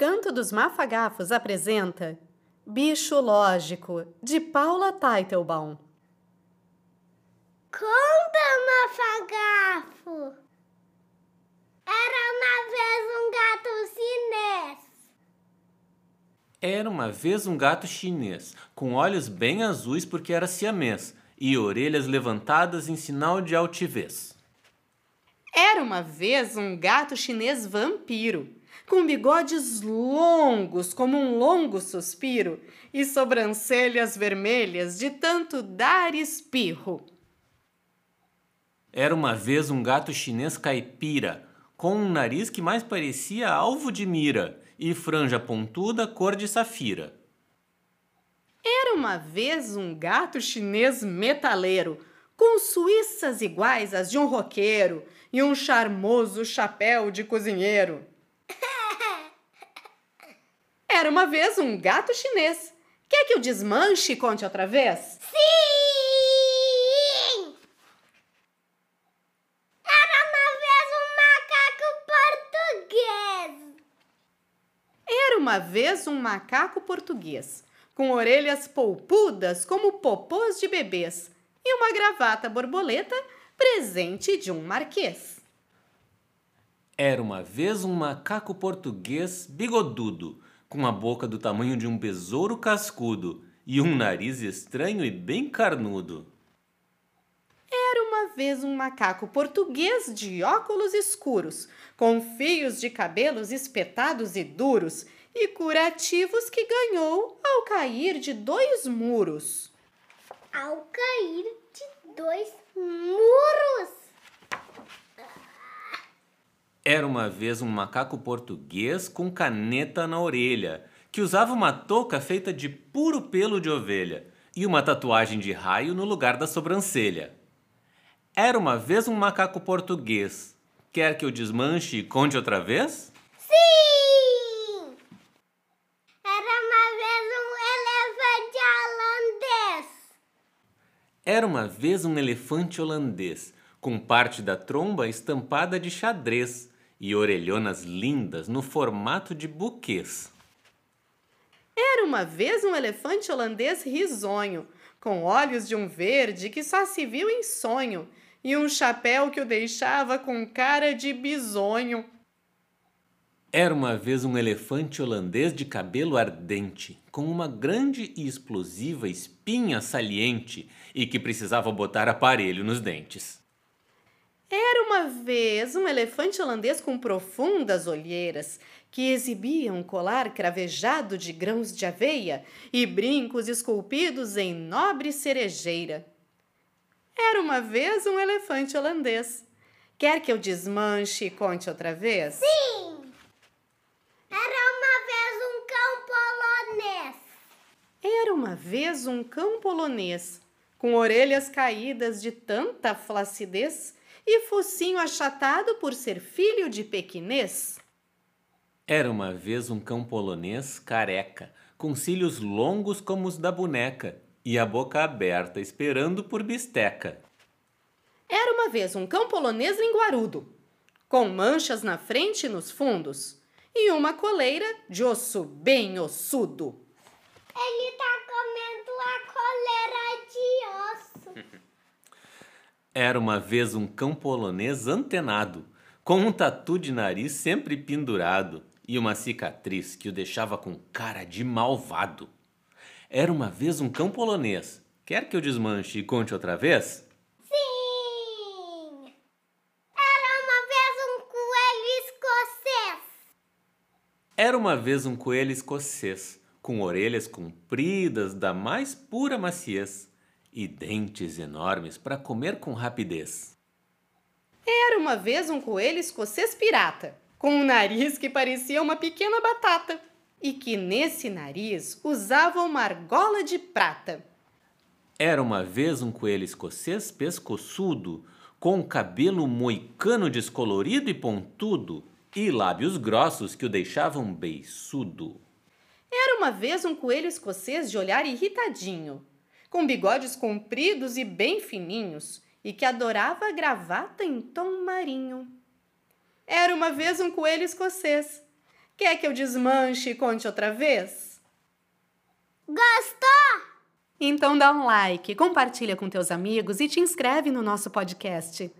Canto dos Mafagafos apresenta Bicho Lógico, de Paula Teitelbaum. Conta, Mafagafo! Era uma vez um gato chinês. Era uma vez um gato chinês, com olhos bem azuis porque era siamês, e orelhas levantadas em sinal de altivez. Era uma vez um gato chinês vampiro com bigodes longos como um longo suspiro e sobrancelhas vermelhas de tanto dar espirro. Era uma vez um gato chinês caipira, com um nariz que mais parecia alvo de mira e franja pontuda cor de safira. Era uma vez um gato chinês metaleiro, com suíças iguais às de um roqueiro e um charmoso chapéu de cozinheiro. Era uma vez um gato chinês. Quer que eu desmanche e conte outra vez? Sim! Era uma vez um macaco português. Era uma vez um macaco português, com orelhas polpudas como popôs de bebês e uma gravata borboleta presente de um marquês. Era uma vez um macaco português bigodudo, com a boca do tamanho de um besouro cascudo e um nariz estranho e bem carnudo. Era uma vez um macaco português de óculos escuros, com fios de cabelos espetados e duros, e curativos que ganhou ao cair de dois muros. Ao cair de dois muros. Era uma vez um macaco português com caneta na orelha, que usava uma touca feita de puro pelo de ovelha e uma tatuagem de raio no lugar da sobrancelha. Era uma vez um macaco português. Quer que eu desmanche e conte outra vez? Sim! Era uma vez um elefante holandês. Era uma vez um elefante holandês, com parte da tromba estampada de xadrez e orelhonas lindas no formato de buquês. Era uma vez um elefante holandês risonho, com olhos de um verde que só se viu em sonho e um chapéu que o deixava com cara de bisonho. Era uma vez um elefante holandês de cabelo ardente, com uma grande e explosiva espinha saliente e que precisava botar aparelho nos dentes. Era uma vez um elefante holandês com profundas olheiras, que exibia um colar cravejado de grãos de aveia e brincos esculpidos em nobre cerejeira. Era uma vez um elefante holandês. Quer que eu desmanche e conte outra vez? Sim! Era uma vez um cão polonês. Era uma vez um cão polonês, com orelhas caídas de tanta flacidez e focinho achatado por ser filho de pequinês? Era uma vez um cão polonês careca, com cílios longos como os da boneca e a boca aberta, esperando por bisteca. Era uma vez um cão polonês linguarudo, com manchas na frente e nos fundos, e uma coleira de osso bem ossudo. Ele tá comendo a coleira de osso. Era uma vez um cão polonês antenado, com um tatu de nariz sempre pendurado e uma cicatriz que o deixava com cara de malvado. Era uma vez um cão polonês. Quer que eu desmanche e conte outra vez? Sim! Era uma vez um coelho escocês. Era uma vez um coelho escocês, com orelhas compridas da mais pura maciez e dentes enormes para comer com rapidez. Era uma vez um coelho escocês pirata, com um nariz que parecia uma pequena batata, e que nesse nariz usava uma argola de prata. Era uma vez um coelho escocês pescoçudo, com cabelo moicano descolorido e pontudo, e lábios grossos que o deixavam beiçudo. Era uma vez um coelho escocês de olhar irritadinho, com bigodes compridos e bem fininhos, e que adorava a gravata em tom marinho. Era uma vez um coelho escocês. Quer que eu desmanche e conte outra vez? Gostou? Então dá um like, compartilha com teus amigos e te inscreve no nosso podcast.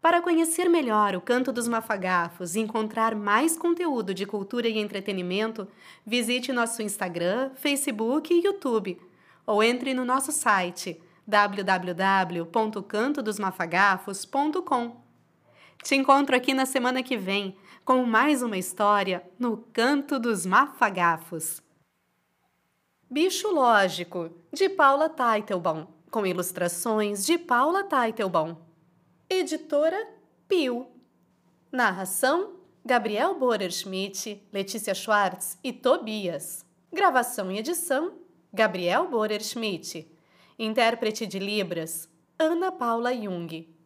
Para conhecer melhor o Canto dos Mafagafos e encontrar mais conteúdo de cultura e entretenimento, visite nosso Instagram, Facebook e YouTube, ou entre no nosso site www.cantodosmafagafos.com. Te encontro aqui na semana que vem com mais uma história no Canto dos Mafagafos. Bicho Lógico, de Paula Teitelbaum, com ilustrações de Paula Teitelbaum. Editora Pio. Narração: Gabriel Borer Schmidt, Letícia Schwartz e Tobias. Gravação e edição: Gabriel Borer Schmidt. Intérprete de Libras: Ana Paula Jung.